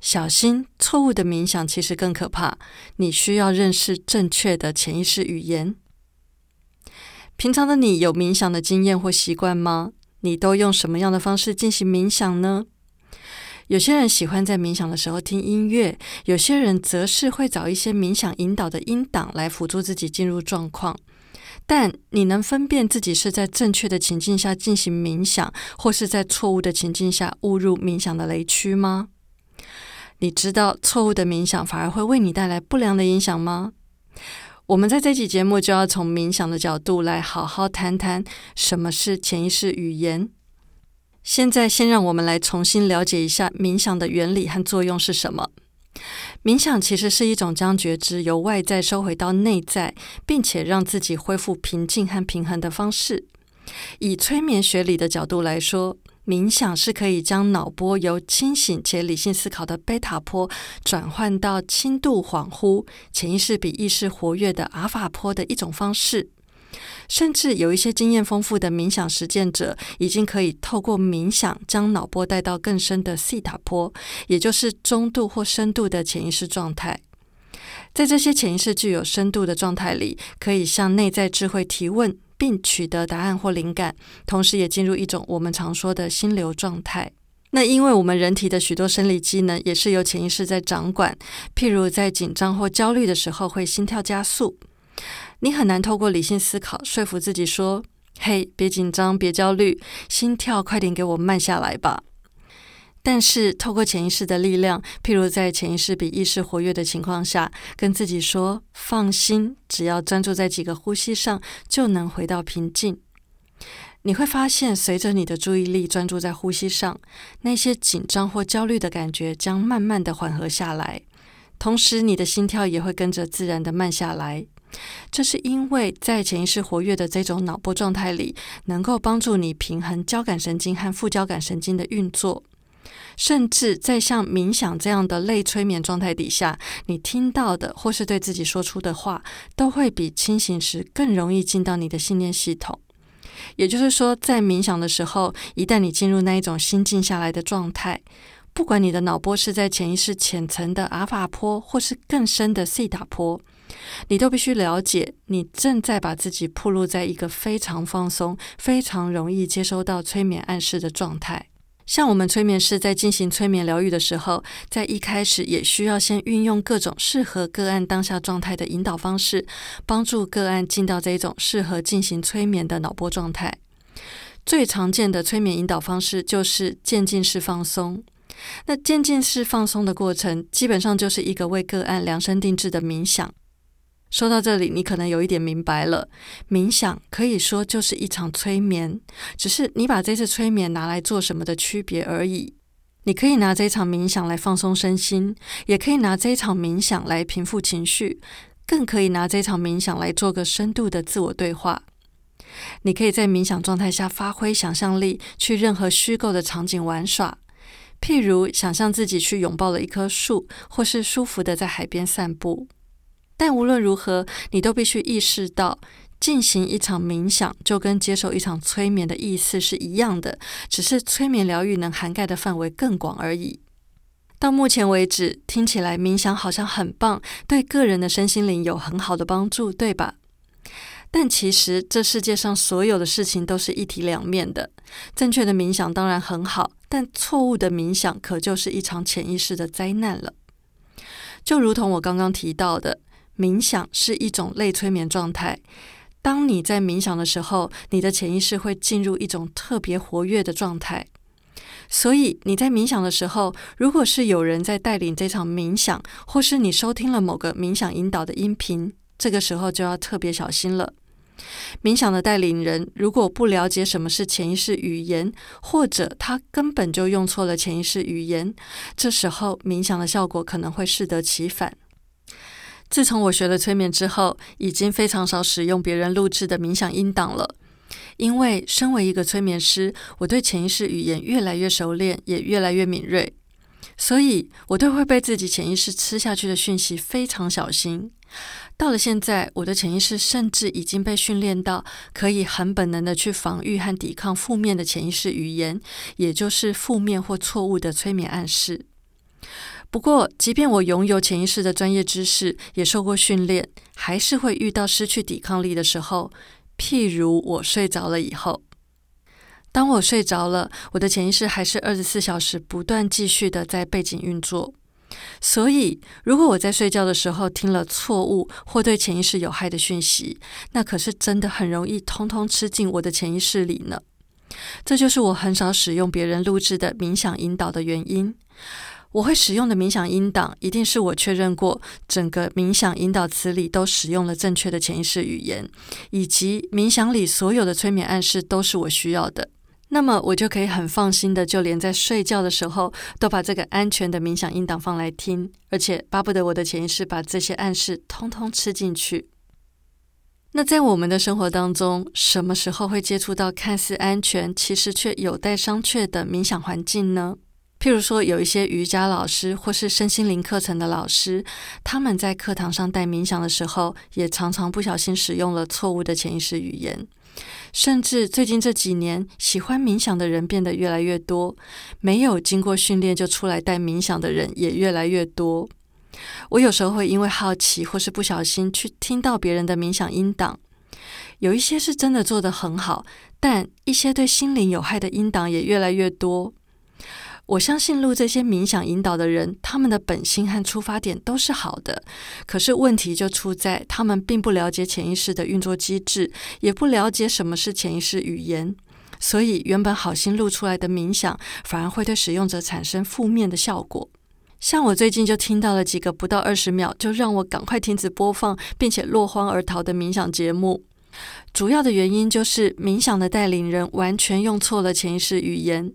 小心，错误的冥想其实更可怕。你需要认识正确的潜意识语言。平常的你有冥想的经验或习惯吗？你都用什么样的方式进行冥想呢？有些人喜欢在冥想的时候听音乐，有些人则是会找一些冥想引导的音档来辅助自己进入状况。但你能分辨自己是在正确的情境下进行冥想，或是在错误的情境下误入冥想的雷区吗？你知道错误的冥想反而会为你带来不良的影响吗？我们在这期节目就要从冥想的角度来好好谈谈什么是潜意识语言。现在，先让我们来重新了解一下冥想的原理和作用是什么。冥想其实是一种将觉知由外在收回到内在，并且让自己恢复平静和平衡的方式。以催眠学理的角度来说。冥想是可以将脑波由清醒且理性思考的贝塔波转换到轻度恍惚、潜意识比意识活跃的阿法波的一种方式。甚至有一些经验丰富的冥想实践者，已经可以透过冥想将脑波带到更深的西塔波，也就是中度或深度的潜意识状态。在这些潜意识具有深度的状态里，可以向内在智慧提问。并取得答案或灵感，同时也进入一种我们常说的心流状态。那因为我们人体的许多生理机能也是由潜意识在掌管，譬如在紧张或焦虑的时候会心跳加速。你很难透过理性思考说服自己说：“嘿，别紧张，别焦虑，心跳快点给我慢下来吧。”但是，透过潜意识的力量，譬如在潜意识比意识活跃的情况下，跟自己说“放心”，只要专注在几个呼吸上，就能回到平静。你会发现，随着你的注意力专注在呼吸上，那些紧张或焦虑的感觉将慢慢的缓和下来，同时你的心跳也会跟着自然的慢下来。这是因为在潜意识活跃的这种脑波状态里，能够帮助你平衡交感神经和副交感神经的运作。甚至在像冥想这样的类催眠状态底下，你听到的或是对自己说出的话，都会比清醒时更容易进到你的信念系统。也就是说，在冥想的时候，一旦你进入那一种心静下来的状态，不管你的脑波是在潜意识浅层的阿法波，或是更深的西塔波，你都必须了解，你正在把自己暴露在一个非常放松、非常容易接收到催眠暗示的状态。像我们催眠师在进行催眠疗愈的时候，在一开始也需要先运用各种适合个案当下状态的引导方式，帮助个案进到这一种适合进行催眠的脑波状态。最常见的催眠引导方式就是渐进式放松。那渐进式放松的过程，基本上就是一个为个案量身定制的冥想。说到这里，你可能有一点明白了。冥想可以说就是一场催眠，只是你把这次催眠拿来做什么的区别而已。你可以拿这一场冥想来放松身心，也可以拿这一场冥想来平复情绪，更可以拿这一场冥想来做个深度的自我对话。你可以在冥想状态下发挥想象力，去任何虚构的场景玩耍，譬如想象自己去拥抱了一棵树，或是舒服的在海边散步。但无论如何，你都必须意识到，进行一场冥想就跟接受一场催眠的意思是一样的，只是催眠疗愈能涵盖的范围更广而已。到目前为止，听起来冥想好像很棒，对个人的身心灵有很好的帮助，对吧？但其实这世界上所有的事情都是一体两面的。正确的冥想当然很好，但错误的冥想可就是一场潜意识的灾难了。就如同我刚刚提到的。冥想是一种类催眠状态。当你在冥想的时候，你的潜意识会进入一种特别活跃的状态。所以你在冥想的时候，如果是有人在带领这场冥想，或是你收听了某个冥想引导的音频，这个时候就要特别小心了。冥想的带领人如果不了解什么是潜意识语言，或者他根本就用错了潜意识语言，这时候冥想的效果可能会适得其反。自从我学了催眠之后，已经非常少使用别人录制的冥想音档了。因为身为一个催眠师，我对潜意识语言越来越熟练，也越来越敏锐，所以我对会被自己潜意识吃下去的讯息非常小心。到了现在，我的潜意识甚至已经被训练到可以很本能的去防御和抵抗负面的潜意识语言，也就是负面或错误的催眠暗示。不过，即便我拥有潜意识的专业知识，也受过训练，还是会遇到失去抵抗力的时候。譬如我睡着了以后，当我睡着了，我的潜意识还是二十四小时不断继续的在背景运作。所以，如果我在睡觉的时候听了错误或对潜意识有害的讯息，那可是真的很容易通通吃进我的潜意识里呢。这就是我很少使用别人录制的冥想引导的原因。我会使用的冥想音档，一定是我确认过整个冥想引导词里都使用了正确的潜意识语言，以及冥想里所有的催眠暗示都是我需要的。那么我就可以很放心的，就连在睡觉的时候，都把这个安全的冥想音档放来听，而且巴不得我的潜意识把这些暗示通通吃进去。那在我们的生活当中，什么时候会接触到看似安全，其实却有待商榷的冥想环境呢？譬如说，有一些瑜伽老师或是身心灵课程的老师，他们在课堂上带冥想的时候，也常常不小心使用了错误的潜意识语言。甚至最近这几年，喜欢冥想的人变得越来越多，没有经过训练就出来带冥想的人也越来越多。我有时候会因为好奇或是不小心去听到别人的冥想音档，有一些是真的做得很好，但一些对心灵有害的音档也越来越多。我相信录这些冥想引导的人，他们的本心和出发点都是好的。可是问题就出在他们并不了解潜意识的运作机制，也不了解什么是潜意识语言，所以原本好心录出来的冥想，反而会对使用者产生负面的效果。像我最近就听到了几个不到二十秒就让我赶快停止播放，并且落荒而逃的冥想节目，主要的原因就是冥想的带领人完全用错了潜意识语言。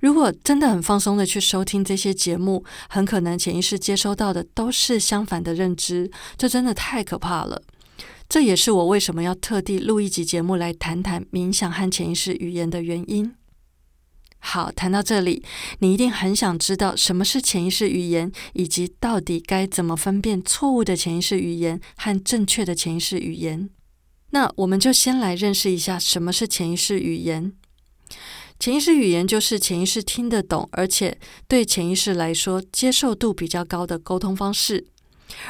如果真的很放松的去收听这些节目，很可能潜意识接收到的都是相反的认知，这真的太可怕了。这也是我为什么要特地录一集节目来谈谈冥想和潜意识语言的原因。好，谈到这里，你一定很想知道什么是潜意识语言，以及到底该怎么分辨错误的潜意识语言和正确的潜意识语言。那我们就先来认识一下什么是潜意识语言。潜意识语言就是潜意识听得懂，而且对潜意识来说接受度比较高的沟通方式。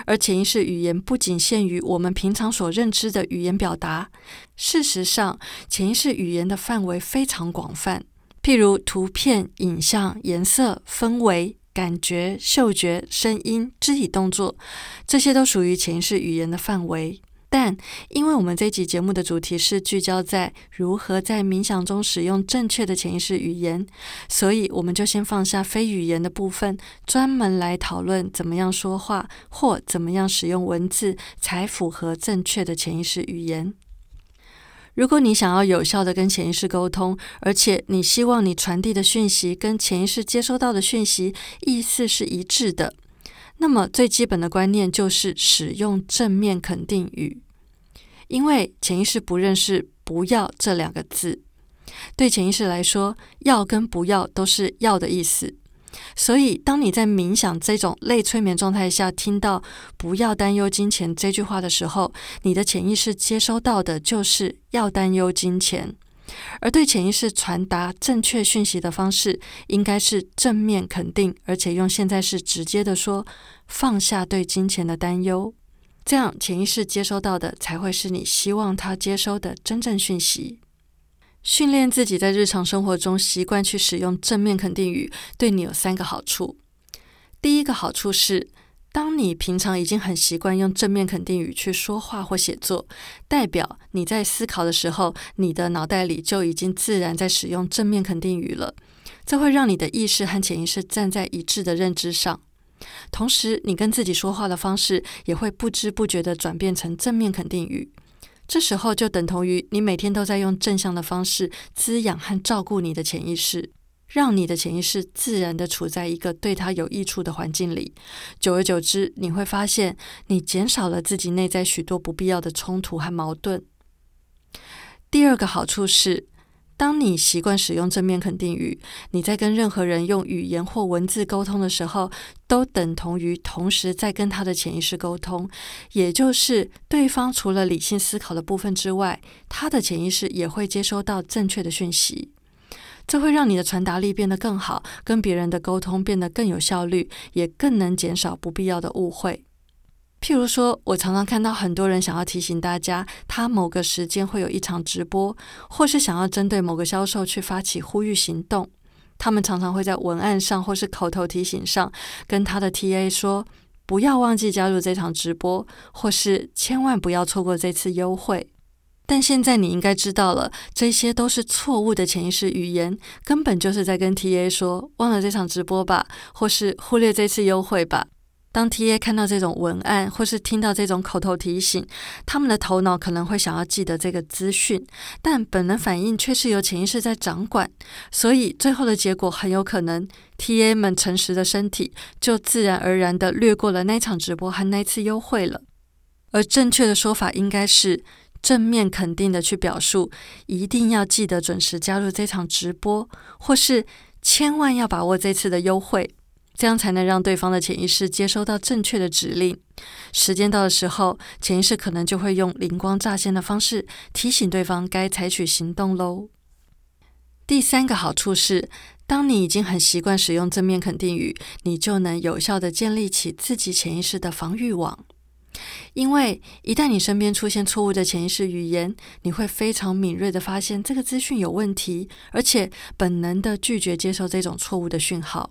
而潜意识语言不仅限于我们平常所认知的语言表达，事实上，潜意识语言的范围非常广泛。譬如图片、影像、颜色、氛围、感觉、嗅觉、声音、肢体动作，这些都属于潜意识语言的范围。但因为我们这集节目的主题是聚焦在如何在冥想中使用正确的潜意识语言，所以我们就先放下非语言的部分，专门来讨论怎么样说话或怎么样使用文字才符合正确的潜意识语言。如果你想要有效的跟潜意识沟通，而且你希望你传递的讯息跟潜意识接收到的讯息意思是一致的。那么最基本的观念就是使用正面肯定语，因为潜意识不认识“不要”这两个字。对潜意识来说，“要”跟“不要”都是“要”的意思。所以，当你在冥想这种类催眠状态下听到“不要担忧金钱”这句话的时候，你的潜意识接收到的就是要担忧金钱。而对潜意识传达正确讯息的方式，应该是正面肯定，而且用现在式直接的说，放下对金钱的担忧，这样潜意识接收到的才会是你希望他接收的真正讯息。训练自己在日常生活中习惯去使用正面肯定语，对你有三个好处。第一个好处是。当你平常已经很习惯用正面肯定语去说话或写作，代表你在思考的时候，你的脑袋里就已经自然在使用正面肯定语了。这会让你的意识和潜意识站在一致的认知上，同时你跟自己说话的方式也会不知不觉地转变成正面肯定语。这时候就等同于你每天都在用正向的方式滋养和照顾你的潜意识。让你的潜意识自然的处在一个对他有益处的环境里。久而久之，你会发现你减少了自己内在许多不必要的冲突和矛盾。第二个好处是。当你习惯使用正面肯定语，你在跟任何人用语言或文字沟通的时候，都等同于同时在跟他的潜意识沟通。也就是对方除了理性思考的部分之外，他的潜意识也会接收到正确的讯息。这会让你的传达力变得更好，跟别人的沟通变得更有效率，也更能减少不必要的误会。譬如说，我常常看到很多人想要提醒大家，他某个时间会有一场直播，或是想要针对某个销售去发起呼吁行动。他们常常会在文案上或是口头提醒上，跟他的 TA 说：“不要忘记加入这场直播，或是千万不要错过这次优惠。”但现在你应该知道了，这些都是错误的潜意识语言，根本就是在跟 TA 说：“忘了这场直播吧，或是忽略这次优惠吧。”当 TA 看到这种文案，或是听到这种口头提醒，他们的头脑可能会想要记得这个资讯，但本能反应却是由潜意识在掌管，所以最后的结果很有可能，TA 们诚实的身体就自然而然的略过了那场直播和那次优惠了。而正确的说法应该是正面肯定的去表述，一定要记得准时加入这场直播，或是千万要把握这次的优惠。这样才能让对方的潜意识接收到正确的指令。时间到的时候，潜意识可能就会用灵光乍现的方式提醒对方该采取行动喽。第三个好处是，当你已经很习惯使用正面肯定语，你就能有效的建立起自己潜意识的防御网。因为一旦你身边出现错误的潜意识语言，你会非常敏锐的发现这个资讯有问题，而且本能的拒绝接受这种错误的讯号。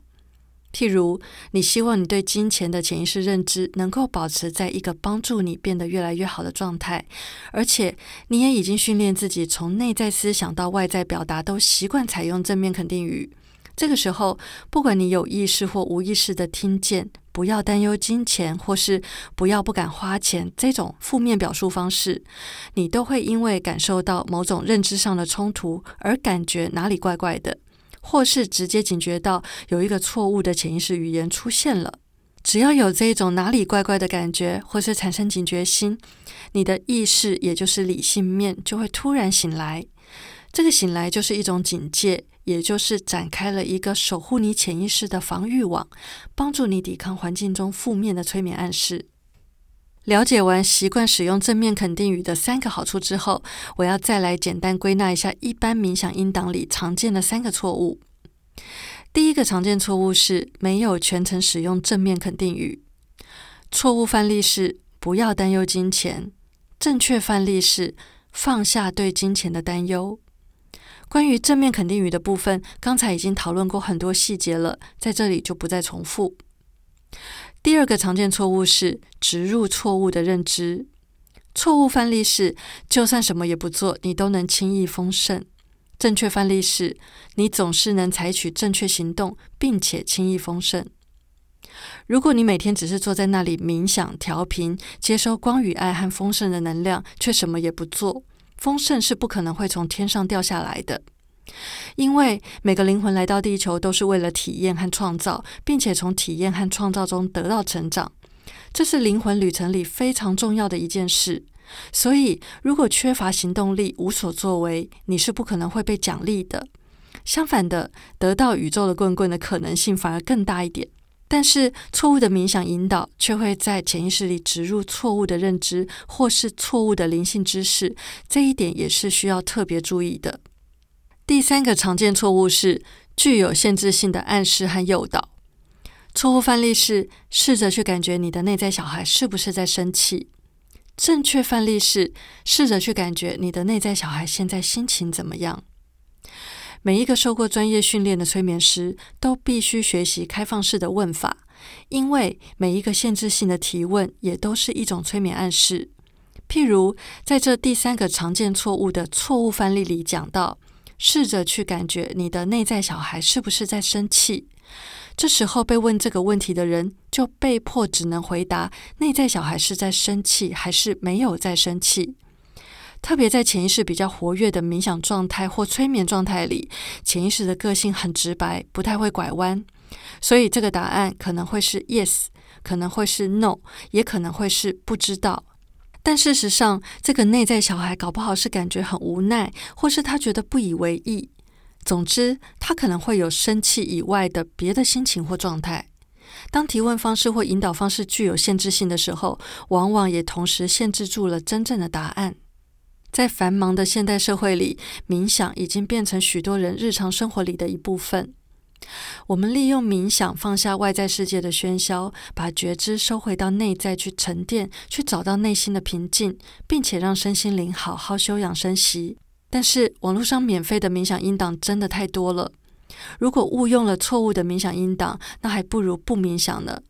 譬如，你希望你对金钱的潜意识认知能够保持在一个帮助你变得越来越好的状态，而且你也已经训练自己从内在思想到外在表达都习惯采用正面肯定语。这个时候，不管你有意识或无意识的听见“不要担忧金钱”或是“不要不敢花钱”这种负面表述方式，你都会因为感受到某种认知上的冲突而感觉哪里怪怪的。或是直接警觉到有一个错误的潜意识语言出现了，只要有这种哪里怪怪的感觉，或是产生警觉心，你的意识也就是理性面就会突然醒来。这个醒来就是一种警戒，也就是展开了一个守护你潜意识的防御网，帮助你抵抗环境中负面的催眠暗示。了解完习惯使用正面肯定语的三个好处之后，我要再来简单归纳一下一般冥想音档里常见的三个错误。第一个常见错误是没有全程使用正面肯定语。错误范例是不要担忧金钱，正确范例是放下对金钱的担忧。关于正面肯定语的部分，刚才已经讨论过很多细节了，在这里就不再重复。第二个常见错误是植入错误的认知。错误范例是，就算什么也不做，你都能轻易丰盛。正确范例是，你总是能采取正确行动，并且轻易丰盛。如果你每天只是坐在那里冥想、调频、接收光与爱和丰盛的能量，却什么也不做，丰盛是不可能会从天上掉下来的。因为每个灵魂来到地球都是为了体验和创造，并且从体验和创造中得到成长，这是灵魂旅程里非常重要的一件事。所以，如果缺乏行动力、无所作为，你是不可能会被奖励的。相反的，得到宇宙的棍棍的可能性反而更大一点。但是，错误的冥想引导却会在潜意识里植入错误的认知，或是错误的灵性知识，这一点也是需要特别注意的。第三个常见错误是具有限制性的暗示和诱导。错误范例是试着去感觉你的内在小孩是不是在生气。正确范例是试着去感觉你的内在小孩现在心情怎么样。每一个受过专业训练的催眠师都必须学习开放式的问法，因为每一个限制性的提问也都是一种催眠暗示。譬如在这第三个常见错误的错误范例里讲到。试着去感觉你的内在小孩是不是在生气。这时候被问这个问题的人就被迫只能回答：内在小孩是在生气还是没有在生气？特别在潜意识比较活跃的冥想状态或催眠状态里，潜意识的个性很直白，不太会拐弯。所以这个答案可能会是 yes，可能会是 no，也可能会是不知道。但事实上，这个内在小孩搞不好是感觉很无奈，或是他觉得不以为意。总之，他可能会有生气以外的别的心情或状态。当提问方式或引导方式具有限制性的时候，往往也同时限制住了真正的答案。在繁忙的现代社会里，冥想已经变成许多人日常生活里的一部分。我们利用冥想放下外在世界的喧嚣，把觉知收回到内在去沉淀，去找到内心的平静，并且让身心灵好好休养生息。但是网络上免费的冥想音档真的太多了。如果误用了错误的冥想音档，那还不如不冥想呢。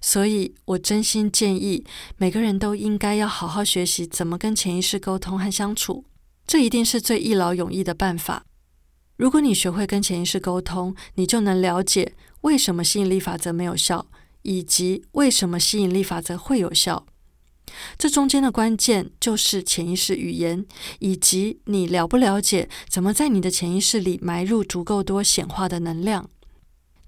所以我真心建议每个人都应该要好好学习怎么跟潜意识沟通和相处，这一定是最一劳永逸的办法。如果你学会跟潜意识沟通，你就能了解为什么吸引力法则没有效，以及为什么吸引力法则会有效。这中间的关键就是潜意识语言，以及你了不了解怎么在你的潜意识里埋入足够多显化的能量。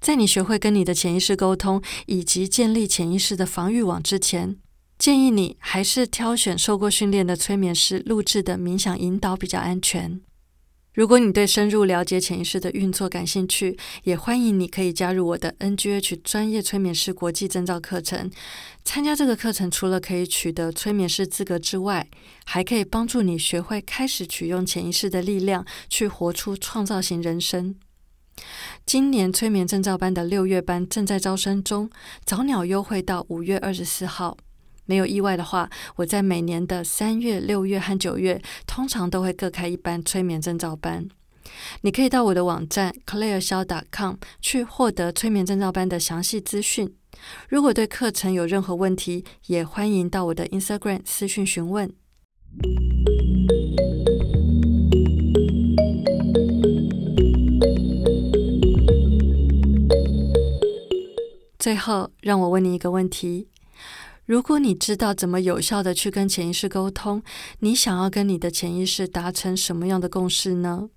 在你学会跟你的潜意识沟通，以及建立潜意识的防御网之前，建议你还是挑选受过训练的催眠师录制的冥想引导比较安全。如果你对深入了解潜意识的运作感兴趣，也欢迎你可以加入我的 NGH 专业催眠师国际证照课程。参加这个课程，除了可以取得催眠师资格之外，还可以帮助你学会开始取用潜意识的力量，去活出创造型人生。今年催眠证照班的六月班正在招生中，早鸟优惠到五月二十四号。没有意外的话，我在每年的三月、六月和九月，通常都会各开一班催眠证照班。你可以到我的网站 clearshow.com 去获得催眠证照班的详细资讯。如果对课程有任何问题，也欢迎到我的 Instagram 私讯询问。最后，让我问你一个问题。如果你知道怎么有效的去跟潜意识沟通，你想要跟你的潜意识达成什么样的共识呢？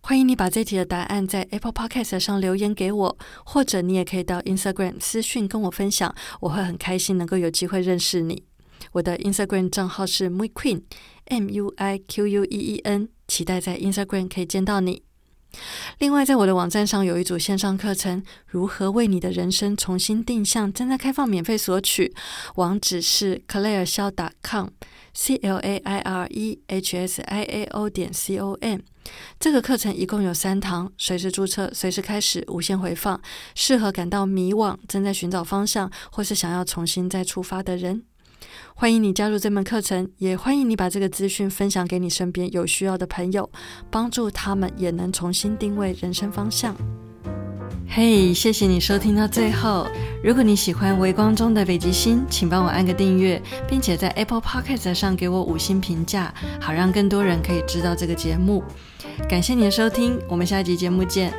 欢迎你把这题的答案在 Apple Podcast 上留言给我，或者你也可以到 Instagram 私讯跟我分享，我会很开心能够有机会认识你。我的 Instagram 账号是 MuiQueen，M U I Q U E E N，期待在 Instagram 可以见到你。另外，在我的网站上有一组线上课程，如何为你的人生重新定向，正在开放免费索取。网址是 claire 肖 .com，c l a i r e h s i a o 点 c o m。这个课程一共有三堂，随时注册，随时开始，无限回放，适合感到迷惘、正在寻找方向，或是想要重新再出发的人。欢迎你加入这门课程，也欢迎你把这个资讯分享给你身边有需要的朋友，帮助他们也能重新定位人生方向。嘿，谢谢你收听到最后。如果你喜欢微光中的北极星，请帮我按个订阅，并且在 Apple Podcast 上给我五星评价，好让更多人可以知道这个节目。感谢你的收听，我们下一集节目见。